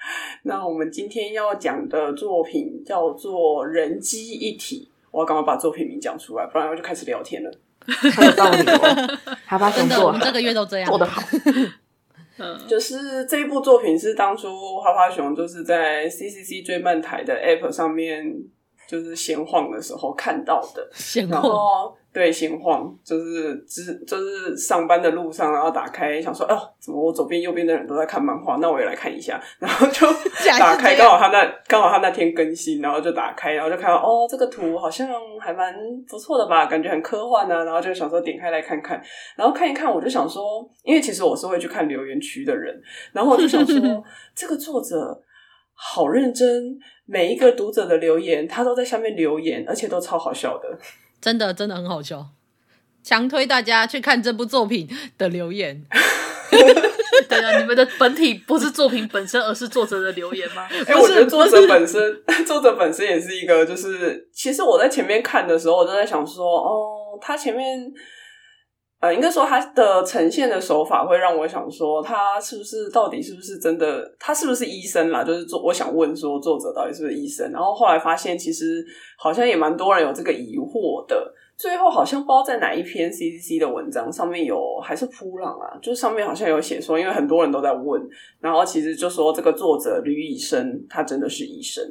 那我们今天要讲的作品叫做《人机一体》，我要赶快把作品名讲出来，不然我就开始聊天了。很有道理哦，趴趴熊做，我们这个月都这样做得好。嗯，就是这一部作品是当初花花熊就是在 CCC 追漫台的 App 上面就是闲晃的时候看到的，闲晃。对，闲晃就是只就是上班的路上，然后打开想说，哦、呃，怎么我左边右边的人都在看漫画，那我也来看一下，然后就 打开，刚好他那刚好他那天更新，然后就打开，然后就看到哦，这个图好像还蛮不错的吧，感觉很科幻啊，然后就想说点开来看看，然后看一看，我就想说，因为其实我是会去看留言区的人，然后我就想说，这个作者好认真，每一个读者的留言他都在下面留言，而且都超好笑的。真的真的很好笑，强推大家去看这部作品的留言。对啊，你们的本体不是作品本身，而是作者的留言吗？哎、欸，我觉得作者本身，作者本身也是一个，就是其实我在前面看的时候，我都在想说，哦，他前面。呃，应该说他的呈现的手法会让我想说，他是不是到底是不是真的？他是不是医生啦？就是作，我想问说，作者到底是不是医生？然后后来发现，其实好像也蛮多人有这个疑惑的。最后好像不知道在哪一篇 CCC 的文章上面有，还是噗浪啊，就是上面好像有写说，因为很多人都在问，然后其实就说这个作者吕乙生，他真的是医生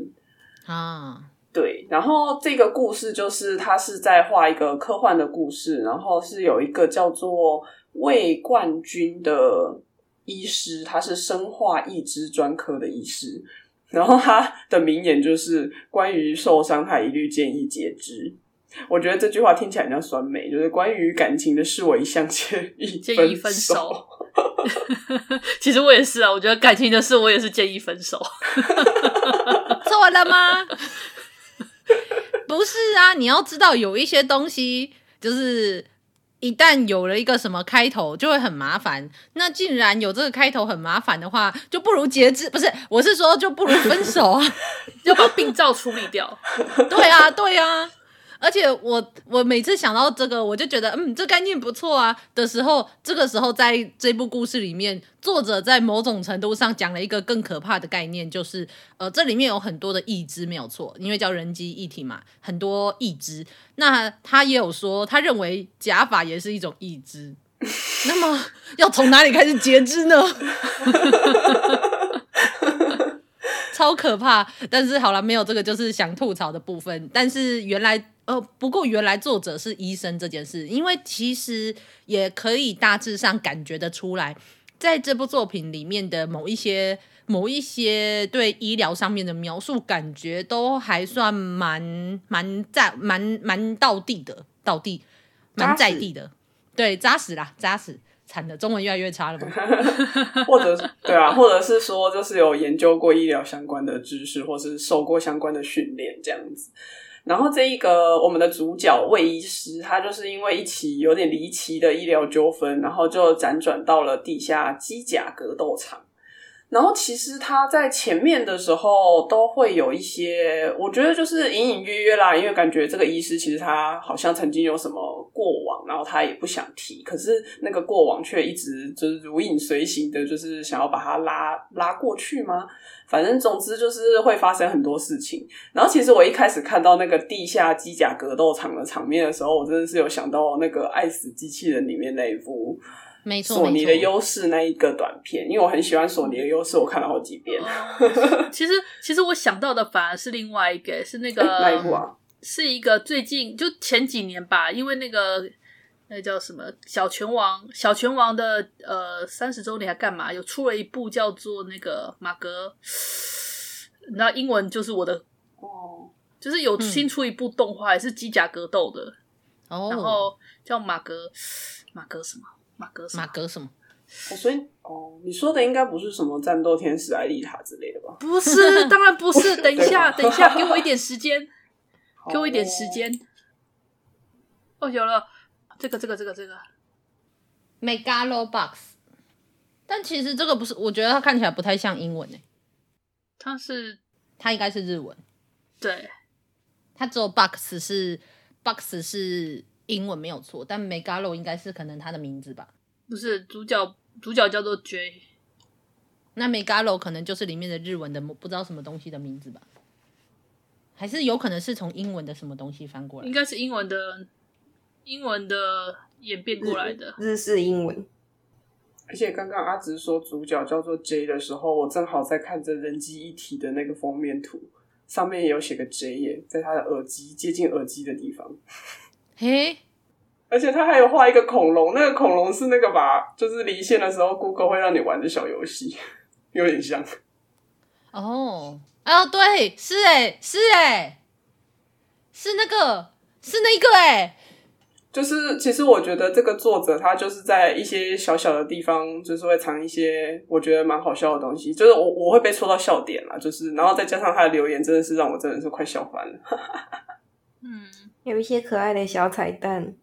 啊。对，然后这个故事就是他是在画一个科幻的故事，然后是有一个叫做魏冠军的医师，他是生化义肢专科的医师，然后他的名言就是关于受伤，他一律建议截肢。我觉得这句话听起来很像酸梅，就是关于感情的事，我一向建议建议分手。其实我也是啊，我觉得感情的事，我也是建议分手。错了吗？不是啊，你要知道有一些东西，就是一旦有了一个什么开头，就会很麻烦。那既然有这个开头很麻烦的话，就不如截肢。不是，我是说，就不如分手啊，就把病灶处理掉。对啊，对啊。而且我我每次想到这个，我就觉得嗯，这概念不错啊的时候，这个时候在这部故事里面，作者在某种程度上讲了一个更可怕的概念，就是呃，这里面有很多的义肢没有错，因为叫人机一体嘛，很多义肢。那他也有说，他认为假发也是一种义肢。那么要从哪里开始截肢呢？超可怕！但是好了，没有这个就是想吐槽的部分。但是原来。呃，不过原来作者是医生这件事，因为其实也可以大致上感觉得出来，在这部作品里面的某一些、某一些对医疗上面的描述，感觉都还算蛮蛮在蛮蛮到地的，到地蛮在地的，对，扎实啦，扎实，惨的，中文越来越差了吧？或者对啊，或者是说，就是有研究过医疗相关的知识，或是受过相关的训练，这样子。然后这一个我们的主角魏医师，他就是因为一起有点离奇的医疗纠纷，然后就辗转到了地下机甲格斗场。然后其实他在前面的时候都会有一些，我觉得就是隐隐约约啦，因为感觉这个医师其实他好像曾经有什么过，然后他也不想提，可是那个过往却一直就是如影随形的，就是想要把他拉拉过去吗？反正总之就是会发生很多事情。然后其实我一开始看到那个地下机甲格斗场的场面的时候，我真的是有想到那个《爱死机器人》里面那一部。没错，索尼的优势那一个短片，因为我很喜欢索尼的优势，我看了好几遍。其实，其实我想到的反而是另外一个，是那个 哪一部啊？是一个最近就前几年吧，因为那个那叫什么《小拳王》《小拳王》的呃三十周年还干嘛？有出了一部叫做那个马格，你知道英文就是我的哦，就是有新出一部动画，也是机甲格斗的哦，然后叫马格马格什么？马格什么？马格什么？哦，所以哦，你说的应该不是什么战斗天使艾丽塔之类的吧？不是，当然不是。等一下，等一下，给我一点时间，给我一点时间。哦，有了，这个，这个，这个，这个，Megalobox。但其实这个不是，我觉得它看起来不太像英文诶。它是，它应该是日文。对，它只有 box 是 box 是英文没有错，但 Megalo 应该是可能它的名字吧。不是主角，主角叫做 J，那 Megalo 可能就是里面的日文的不知道什么东西的名字吧？还是有可能是从英文的什么东西翻过来？应该是英文的，英文的演变过来的日式英文。而且刚刚阿直说主角叫做 J 的时候，我正好在看着人机一体的那个封面图，上面也有写个 J 耶，在他的耳机接近耳机的地方。嘿。而且他还有画一个恐龙，那个恐龙是那个吧？就是离线的时候，Google 会让你玩的小游戏，有点像。哦，哦，对，是哎，是哎，是那个，是那个哎。就是，其实我觉得这个作者他就是在一些小小的地方，就是会藏一些我觉得蛮好笑的东西。就是我我会被戳到笑点啦，就是然后再加上他的留言，真的是让我真的是快笑翻了。嗯，有一些可爱的小彩蛋。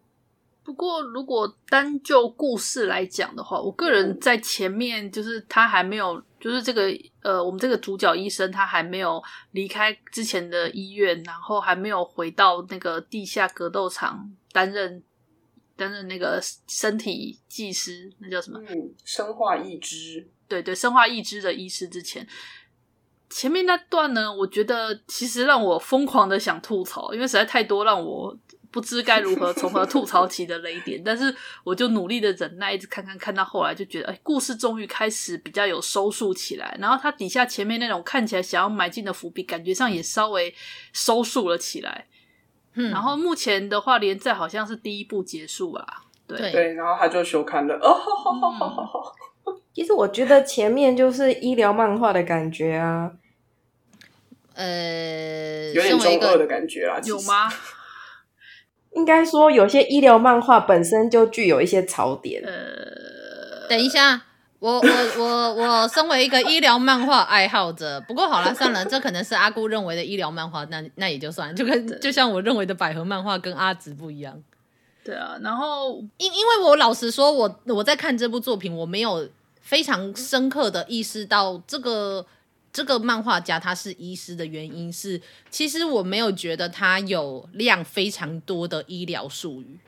不过，如果单就故事来讲的话，我个人在前面就是他还没有，就是这个呃，我们这个主角医生他还没有离开之前的医院，然后还没有回到那个地下格斗场担任担任那个身体技师，那叫什么？嗯，生化义肢。对对，生化义肢的医师之前，前面那段呢，我觉得其实让我疯狂的想吐槽，因为实在太多让我。不知该如何从何吐槽起的雷点，但是我就努力的忍耐，一直看看看到后来就觉得，哎，故事终于开始比较有收束起来。然后它底下前面那种看起来想要埋进的伏笔，感觉上也稍微收束了起来。嗯，然后目前的话，连载好像是第一部结束吧？对对，然后他就休刊了。哦，好好好好好。其实我觉得前面就是医疗漫画的感觉啊，呃，有点中二的感觉啊，有吗？应该说，有些医疗漫画本身就具有一些槽点。呃，等一下，我我我我身为一个医疗漫画爱好者，不过好了，算了，这可能是阿姑认为的医疗漫画，那那也就算了，就跟就像我认为的百合漫画跟阿紫不一样。对啊，然后因因为我老实说，我我在看这部作品，我没有非常深刻的意识到这个。这个漫画家他是医师的原因是，其实我没有觉得他有量非常多的医疗术语。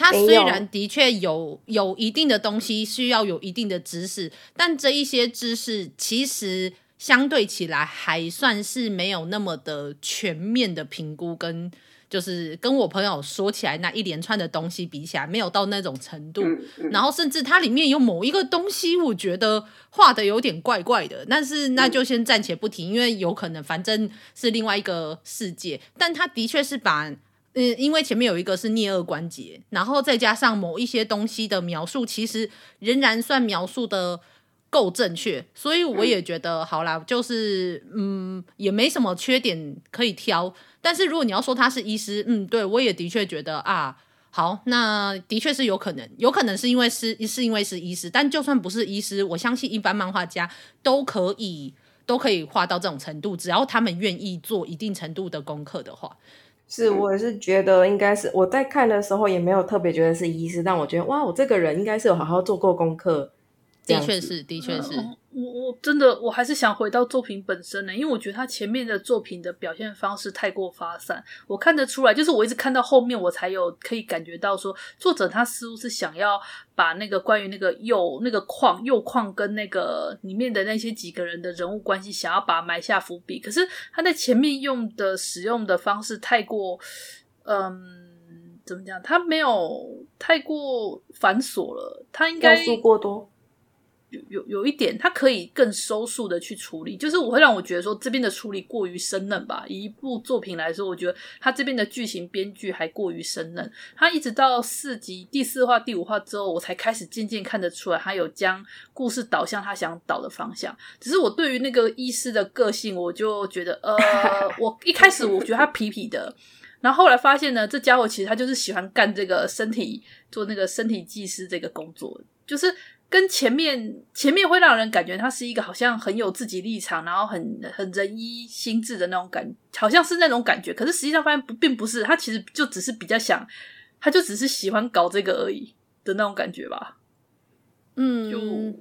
他虽然的确有有一定的东西需要有一定的知识，但这一些知识其实相对起来还算是没有那么的全面的评估跟。就是跟我朋友说起来，那一连串的东西比起来，没有到那种程度。嗯嗯、然后甚至它里面有某一个东西，我觉得画的有点怪怪的。但是那就先暂且不提，因为有可能反正是另外一个世界。但他的确是把，嗯，因为前面有一个是颞二关节，然后再加上某一些东西的描述，其实仍然算描述的够正确。所以我也觉得好啦，就是嗯，也没什么缺点可以挑。但是如果你要说他是医师，嗯，对，我也的确觉得啊，好，那的确是有可能，有可能是因为是是因为是医师，但就算不是医师，我相信一般漫画家都可以都可以画到这种程度，只要他们愿意做一定程度的功课的话。是，我也是觉得应该是我在看的时候也没有特别觉得是医师，但我觉得哇，我这个人应该是有好好做过功课。的确是，的确是。嗯我我真的我还是想回到作品本身呢，因为我觉得他前面的作品的表现方式太过发散，我看得出来，就是我一直看到后面，我才有可以感觉到说，作者他似乎是想要把那个关于那个铀那个矿铀矿跟那个里面的那些几个人的人物关系，想要把埋下伏笔，可是他在前面用的使用的方式太过，嗯，怎么讲？他没有太过繁琐了，他应该要素过多。有有有一点，它可以更收束的去处理，就是我会让我觉得说这边的处理过于生嫩吧。以一部作品来说，我觉得他这边的剧情编剧还过于生嫩。他一直到四集第四话、第五话之后，我才开始渐渐看得出来，他有将故事导向他想导的方向。只是我对于那个医师的个性，我就觉得，呃，我一开始我觉得他痞痞的，然后后来发现呢，这家伙其实他就是喜欢干这个身体做那个身体技师这个工作，就是。跟前面前面会让人感觉他是一个好像很有自己立场，然后很很仁医心智的那种感，好像是那种感觉。可是实际上发现不，并不是，他其实就只是比较想，他就只是喜欢搞这个而已的那种感觉吧。嗯，就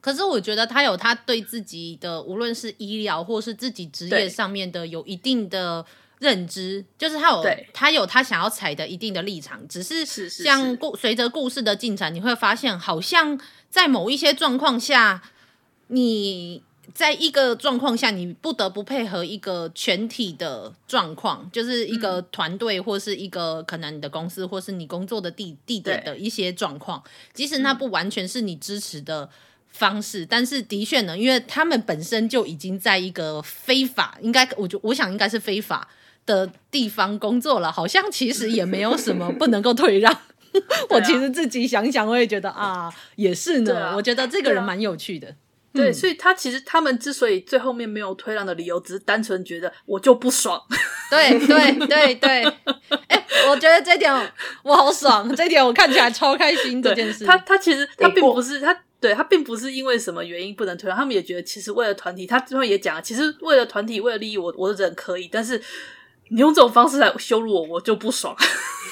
可是我觉得他有他对自己的，无论是医疗或是自己职业上面的，有一定的。认知就是他有他有他想要踩的一定的立场，只是像故随着故事的进展，你会发现好像在某一些状况下，你在一个状况下，你不得不配合一个全体的状况，就是一个团队或是一个可能你的公司或是你工作的地地点的一些状况，即使那不完全是你支持的方式，但是的确呢，因为他们本身就已经在一个非法，应该我就我想应该是非法。的地方工作了，好像其实也没有什么不能够退让。我其实自己想想，我也觉得啊，也是呢。啊、我觉得这个人蛮有趣的。对，所以他其实他们之所以最后面没有退让的理由，只是单纯觉得我就不爽。对对对对，哎、欸，我觉得这点我好爽，这点我看起来超开心。这件事，他他其实他并不是他，对他并不是因为什么原因不能退让，他们也觉得其实为了团体，他最后也讲了，其实为了团体，为了利益，我我的人可以，但是。你用这种方式来羞辱我，我就不爽。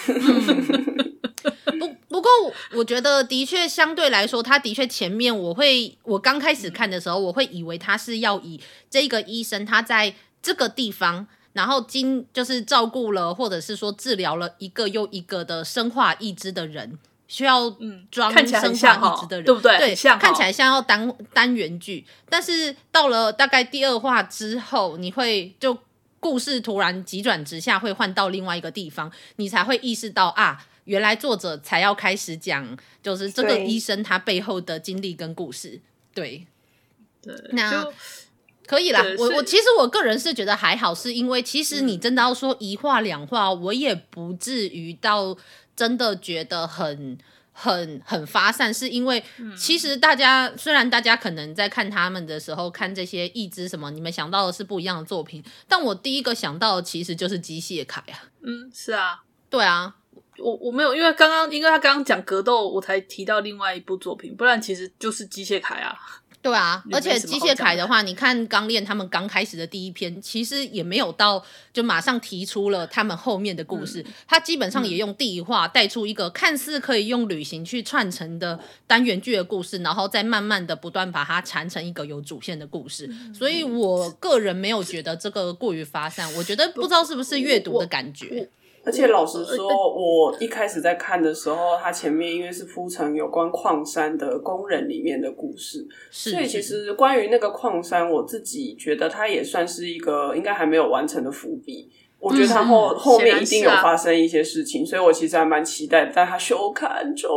嗯、不不过，我觉得的确相对来说，他的确前面我会，我刚开始看的时候，我会以为他是要以这个医生他在这个地方，然后经就是照顾了或者是说治疗了一个又一个的生化义肢的人，需要装生化义肢的人，对不对？对，看起来像要单单元剧，但是到了大概第二话之后，你会就。故事突然急转直下，会换到另外一个地方，你才会意识到啊，原来作者才要开始讲，就是这个医生他背后的经历跟故事。对，对，那可以啦。我我其实我个人是觉得还好，是因为其实你真的要说一话两话，我也不至于到真的觉得很。很很发散，是因为其实大家、嗯、虽然大家可能在看他们的时候看这些义肢什么，你们想到的是不一样的作品，但我第一个想到的其实就是机械凯啊。嗯，是啊，对啊，我我没有，因为刚刚因为他刚刚讲格斗，我才提到另外一部作品，不然其实就是机械凯啊。对啊，而且机械凯的话，你看《钢炼》他们刚开始的第一篇，其实也没有到就马上提出了他们后面的故事，他、嗯、基本上也用第一话带出一个看似可以用旅行去串成的单元剧的故事，然后再慢慢的不断把它缠成一个有主线的故事。所以我个人没有觉得这个过于发散，我觉得不知道是不是阅读的感觉。而且老实说，我一开始在看的时候，它前面因为是铺成有关矿山的工人里面的故事，所以其实关于那个矿山，我自己觉得它也算是一个应该还没有完成的伏笔。我觉得他后、嗯、后面一定有发生一些事情，啊、所以我其实还蛮期待在他休刊中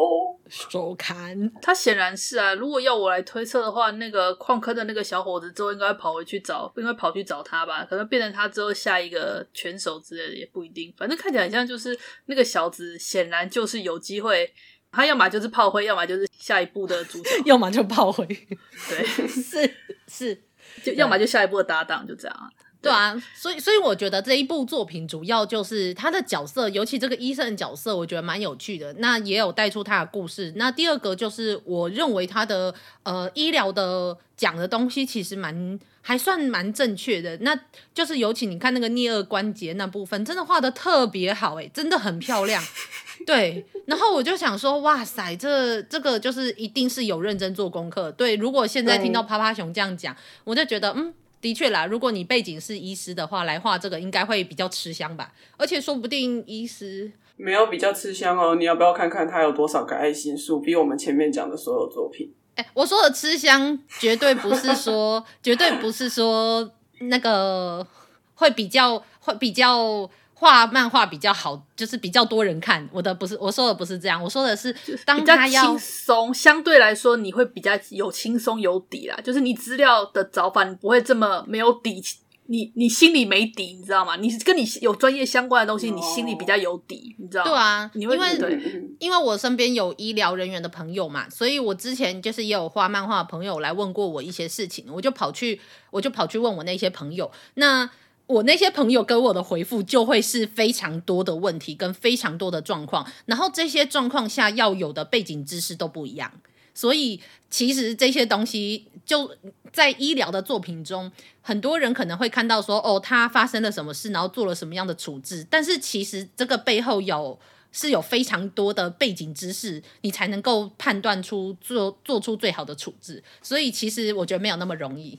收刊。他显然是啊，如果要我来推测的话，那个矿坑的那个小伙子之后应该跑回去找，应该跑去找他吧？可能变成他之后下一个拳手之类的也不一定。反正看起来很像就是那个小子，显然就是有机会，他要么就是炮灰，要么就是下一步的主角，要么就炮灰。对，是是，就要么就下一步的搭档，就这样。对啊，所以所以我觉得这一部作品主要就是他的角色，尤其这个医生的角色，我觉得蛮有趣的。那也有带出他的故事。那第二个就是我认为他的呃医疗的讲的东西其实蛮还算蛮正确的。那就是尤其你看那个颞顎关节那部分，真的画的特别好，诶，真的很漂亮。对，然后我就想说，哇塞，这这个就是一定是有认真做功课。对，如果现在听到趴趴熊这样讲，我就觉得嗯。的确啦，如果你背景是医师的话，来画这个应该会比较吃香吧。而且说不定医师没有比较吃香哦。你要不要看看他有多少个爱心数？比我们前面讲的所有作品。哎，我说的吃香，绝对不是说，绝对不是说那个会比较，会比较。画漫画比较好，就是比较多人看。我的不是，我说的不是这样，我说的是当他要轻松，相对来说你会比较有轻松有底啦。就是你资料的找法，你不会这么没有底，你你心里没底，你知道吗？你跟你有专业相关的东西，你心里比较有底，你知道吗？对啊，你因为对因为我身边有医疗人员的朋友嘛，所以我之前就是也有画漫画的朋友来问过我一些事情，我就跑去我就跑去问我那些朋友，那。我那些朋友给我的回复就会是非常多的问题跟非常多的状况，然后这些状况下要有的背景知识都不一样，所以其实这些东西就在医疗的作品中，很多人可能会看到说，哦，他发生了什么事，然后做了什么样的处置，但是其实这个背后有是有非常多的背景知识，你才能够判断出做做出最好的处置。所以其实我觉得没有那么容易。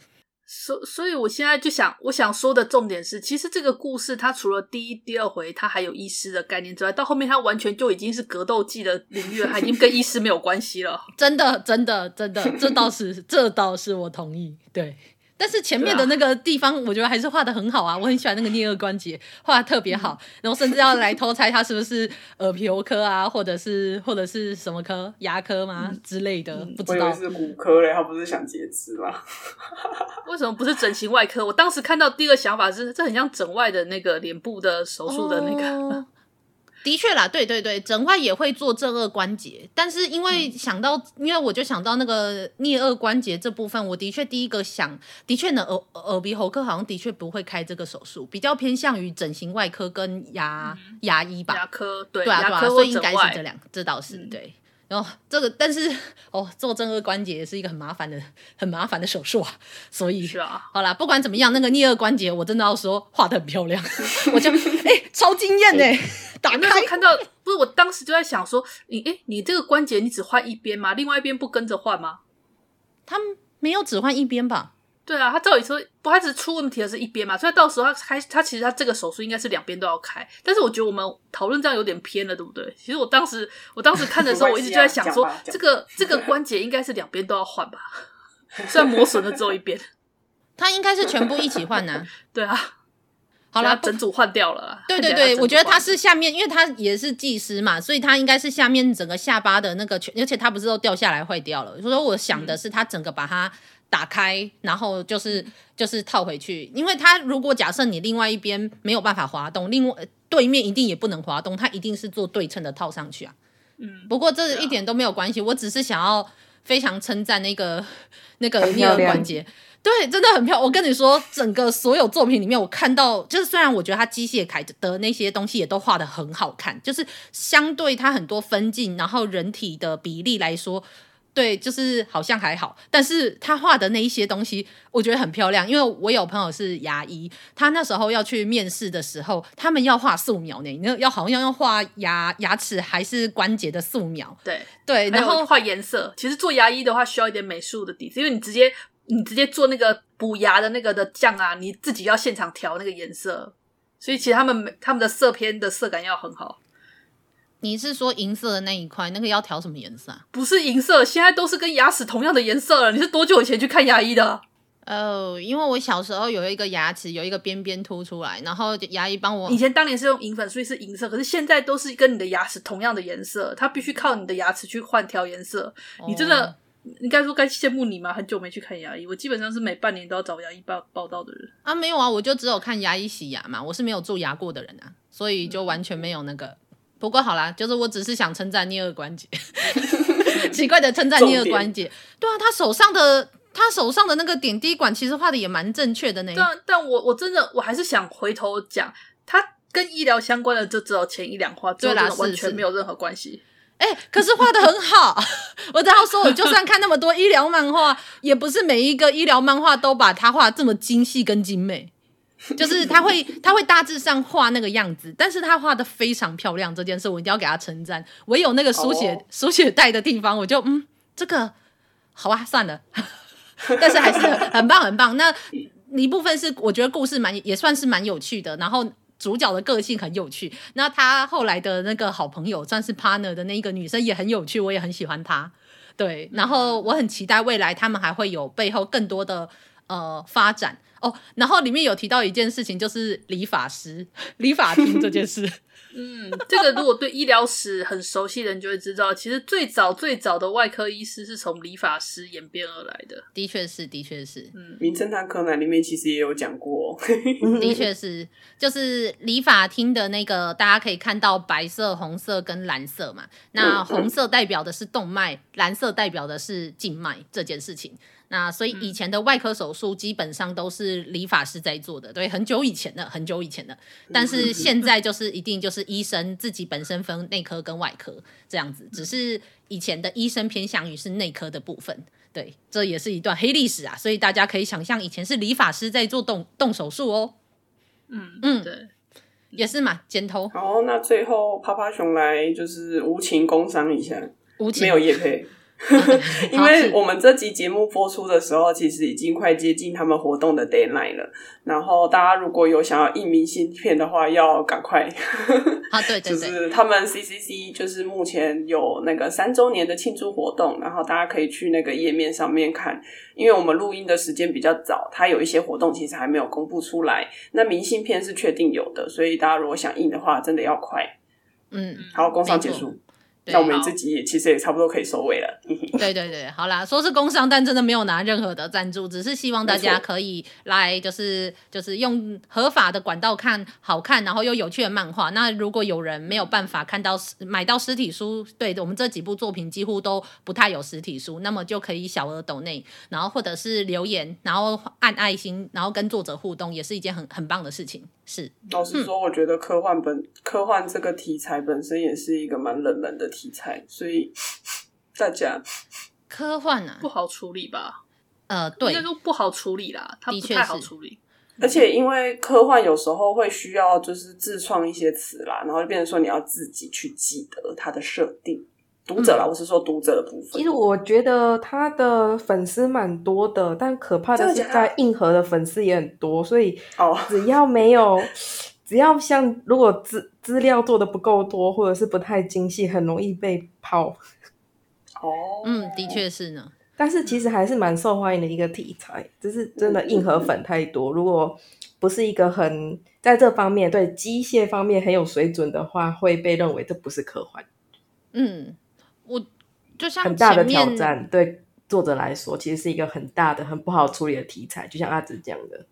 所所以，我现在就想，我想说的重点是，其实这个故事它除了第一、第二回它还有医师的概念之外，到后面它完全就已经是格斗技的领域了，它已经跟医师没有关系了。真的，真的，真的，这倒是，这倒是我同意。对。但是前面的那个地方，我觉得还是画的很好啊，我很喜欢那个颞颌关节，画的特别好，然后甚至要来偷猜他是不是耳鼻喉科啊，或者是或者是什么科，牙科吗、嗯、之类的，不知道。我以为是骨科嘞，他不是想截肢吗？为什么不是整形外科？我当时看到第一个想法是，这很像整外的那个脸部的手术的那个。哦的确啦，对对对，整块也会做正顎关节，但是因为想到，嗯、因为我就想到那个颞二关节这部分，我的确第一个想，的确呢，耳耳鼻喉科好像的确不会开这个手术，比较偏向于整形外科跟牙、嗯、牙医吧。牙科对，对啊，牙科对啊，所以应该是这两，这倒是、嗯、对。然后这个，但是哦，做正颌关节也是一个很麻烦的、很麻烦的手术啊。所以，是啊，好啦，不管怎么样，那个颞颌关节我真的要说画的很漂亮，我就哎、欸、超惊艳哎！打开看到，不是我当时就在想说，你哎，你这个关节你只换一边吗？另外一边不跟着换吗？他没有只换一边吧？对啊，他照理说，不，他只出问题的是一边嘛，所以到时候他开，他其实他这个手术应该是两边都要开。但是我觉得我们讨论这样有点偏了，对不对？其实我当时，我当时看的时候，我一直就在想说，这个这个关节应该是两边都要换吧？虽然磨损了只有一边，他应该是全部一起换呢、啊。对啊，好了，整组换掉了。对对对，我觉得他是下面，因为他也是技师嘛，所以他应该是下面整个下巴的那个全，而且他不是都掉下来坏掉了。所以说，我想的是他整个把它。打开，然后就是就是套回去，因为它如果假设你另外一边没有办法滑动，另外对面一定也不能滑动，它一定是做对称的套上去啊。嗯，不过这一点都没有关系，我只是想要非常称赞那个那个第二关节，对，真的很漂亮。我跟你说，整个所有作品里面，我看到就是虽然我觉得它机械铠的那些东西也都画得很好看，就是相对它很多分镜，然后人体的比例来说。对，就是好像还好，但是他画的那一些东西，我觉得很漂亮。因为我有朋友是牙医，他那时候要去面试的时候，他们要画素描呢，那要好像要画牙牙齿还是关节的素描。对对，然后画颜色。其实做牙医的话，需要一点美术的底子，因为你直接你直接做那个补牙的那个的酱啊，你自己要现场调那个颜色，所以其实他们他们的色片的色感要很好。你是说银色的那一块，那个要调什么颜色啊？不是银色，现在都是跟牙齿同样的颜色了。你是多久以前去看牙医的？哦，因为我小时候有一个牙齿有一个边边凸出来，然后牙医帮我。以前当年是用银粉，所以是银色，可是现在都是跟你的牙齿同样的颜色，它必须靠你的牙齿去换调颜色。哦、你真的，应该说该羡慕你吗？很久没去看牙医，我基本上是每半年都要找牙医报报道的人啊。没有啊，我就只有看牙医洗牙嘛，我是没有蛀牙过的人啊，所以就完全没有那个。嗯不过好啦，就是我只是想称赞颞顎关节，奇怪的称赞颞顎关节。对啊，他手上的他手上的那个点滴管，其实画的也蛮正确的呢。但但我我真的我还是想回头讲，他跟医疗相关的就只有前一两画，对啦，完全没有任何关系。哎、欸，可是画的很好。我只要说，我就算看那么多医疗漫画，也不是每一个医疗漫画都把它画这么精细跟精美。就是他会，他会大致上画那个样子，但是他画的非常漂亮。这件事我一定要给他称赞。唯有那个书写书写带的地方，我就嗯，这个好吧，算了。但是还是很，很棒，很棒。那一部分是我觉得故事蛮也算是蛮有趣的，然后主角的个性很有趣。那他后来的那个好朋友，算是 partner 的那一个女生也很有趣，我也很喜欢她。对，然后我很期待未来他们还会有背后更多的呃发展。哦，然后里面有提到一件事情，就是理发师、理发厅这件事。嗯，这个如果对医疗史很熟悉的人就会知道，其实最早最早的外科医师是从理发师演变而来的。的确是，的确是。嗯，名侦探柯南里面其实也有讲过。的确是，就是理发厅的那个，大家可以看到白色、红色跟蓝色嘛。那红色代表的是动脉，蓝色代表的是静脉这件事情。那所以以前的外科手术基本上都是理发师在做的，对，很久以前的，很久以前的。但是现在就是一定就是医生自己本身分内科跟外科这样子，只是以前的医生偏向于是内科的部分。对，这也是一段黑历史啊，所以大家可以想象以前是理发师在做动动手术哦。嗯嗯，对，也是嘛，剪头。好，那最后趴趴熊来就是无情工伤一下，无情没有业配。因为我们这集节目播出的时候，其实已经快接近他们活动的 deadline 了。然后大家如果有想要印明信片的话，要赶快。啊，对对 对，就是他们 CCC 就是目前有那个三周年的庆祝活动，然后大家可以去那个页面上面看。因为我们录音的时间比较早，它有一些活动其实还没有公布出来。那明信片是确定有的，所以大家如果想印的话，真的要快。嗯，好，工商结束。那我们自己也其实也差不多可以收尾了。对对对，好啦，说是工商，但真的没有拿任何的赞助，只是希望大家可以来，就是就是用合法的管道看好看，然后又有趣的漫画。那如果有人没有办法看到买到实体书，对，我们这几部作品几乎都不太有实体书，那么就可以小额抖内，然后或者是留言，然后按爱心，然后跟作者互动，也是一件很很棒的事情。是，老实说，我觉得科幻本、嗯、科幻这个题材本身也是一个蛮冷门的题材，所以大家科幻啊不好处理吧？呃，对，应该都不好处理啦，它不太好处理。而且因为科幻有时候会需要就是自创一些词啦，然后就变成说你要自己去记得它的设定。读者啦，我是说读者的部分。其实我觉得他的粉丝蛮多的，但可怕的是在硬核的粉丝也很多，所以 只要没有，只要像如果资资料做的不够多，或者是不太精细，很容易被泡。哦，嗯，的确是呢。但是其实还是蛮受欢迎的一个题材，只是真的硬核粉太多。如果不是一个很在这方面对机械方面很有水准的话，会被认为这不是科幻。嗯。我就像很大的挑战，对作者来说，其实是一个很大的、很不好处理的题材。就像阿紫讲的，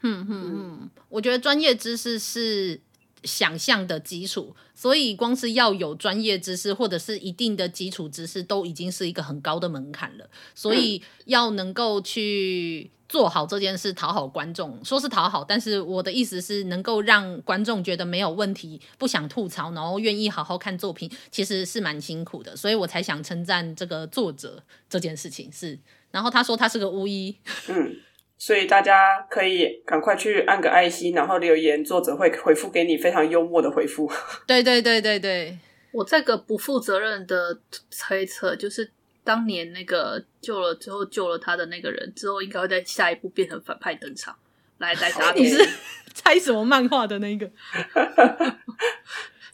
嗯嗯嗯，我觉得专业知识是想象的基础，所以光是要有专业知识或者是一定的基础知识，都已经是一个很高的门槛了。所以要能够去。做好这件事，讨好观众，说是讨好，但是我的意思是能够让观众觉得没有问题，不想吐槽，然后愿意好好看作品，其实是蛮辛苦的，所以我才想称赞这个作者这件事情是。然后他说他是个巫医，嗯，所以大家可以赶快去按个爱心，然后留言，作者会回复给你非常幽默的回复。对对对对对，我这个不负责任的推测就是。当年那个救了之后救了他的那个人之后，应该会在下一步变成反派登场，来来打赌。你是 猜什么漫画的那个？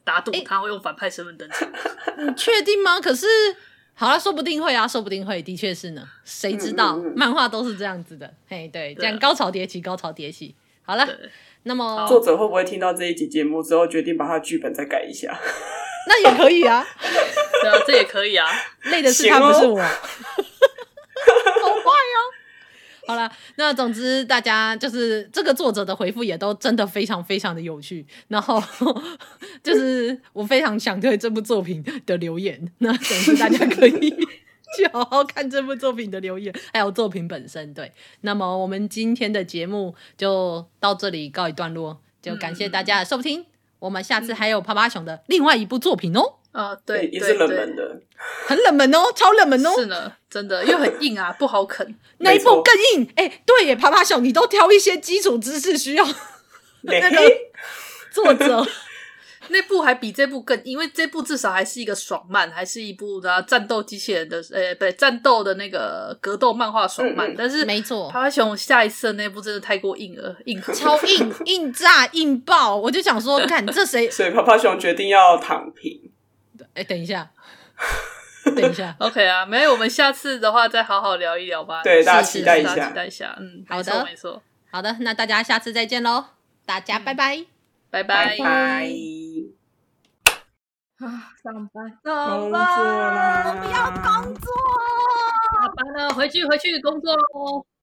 打赌他会用反派身份登场。你确定吗？可是好了，说不定会啊，说不定会，的确是呢。谁知道？嗯嗯嗯漫画都是这样子的。嘿，对，这样高潮迭起，高潮迭起。好了，那么作者会不会听到这一集节目之后，决定把他剧本再改一下？那也可以啊，对啊，这也可以啊。累的是他，不是我。好坏哦。好了，那总之大家就是这个作者的回复也都真的非常非常的有趣。然后 就是我非常想对这部作品的留言。那总之大家可以去好好看这部作品的留言，还有作品本身。对，那么我们今天的节目就到这里告一段落，就感谢大家的收听。嗯我们下次还有趴趴熊的另外一部作品哦。啊，对，也是冷门的，很冷门哦，超冷门哦。是呢，真的，又很硬啊，不好啃。那一部更硬，哎，对耶，趴趴熊，你都挑一些基础知识需要 那个作者。那部还比这部更，因为这部至少还是一个爽漫，还是一部的战斗机器人的，呃，不对，战斗的那个格斗漫画爽漫。嗯、但是没错，趴趴熊下一次的那部真的太过硬了，硬超硬，硬炸硬爆。我就想说，看这谁？所以泡泡熊决定要躺平。哎，等一下，等一下，OK 啊，没有，我们下次的话再好好聊一聊吧。对，大家期待一下，期待一下。嗯，好的，没错，好的，那大家下次再见喽，大家拜拜，拜拜拜。啊，上班，工作啦！我不要工作，下班了，回去回去工作喽。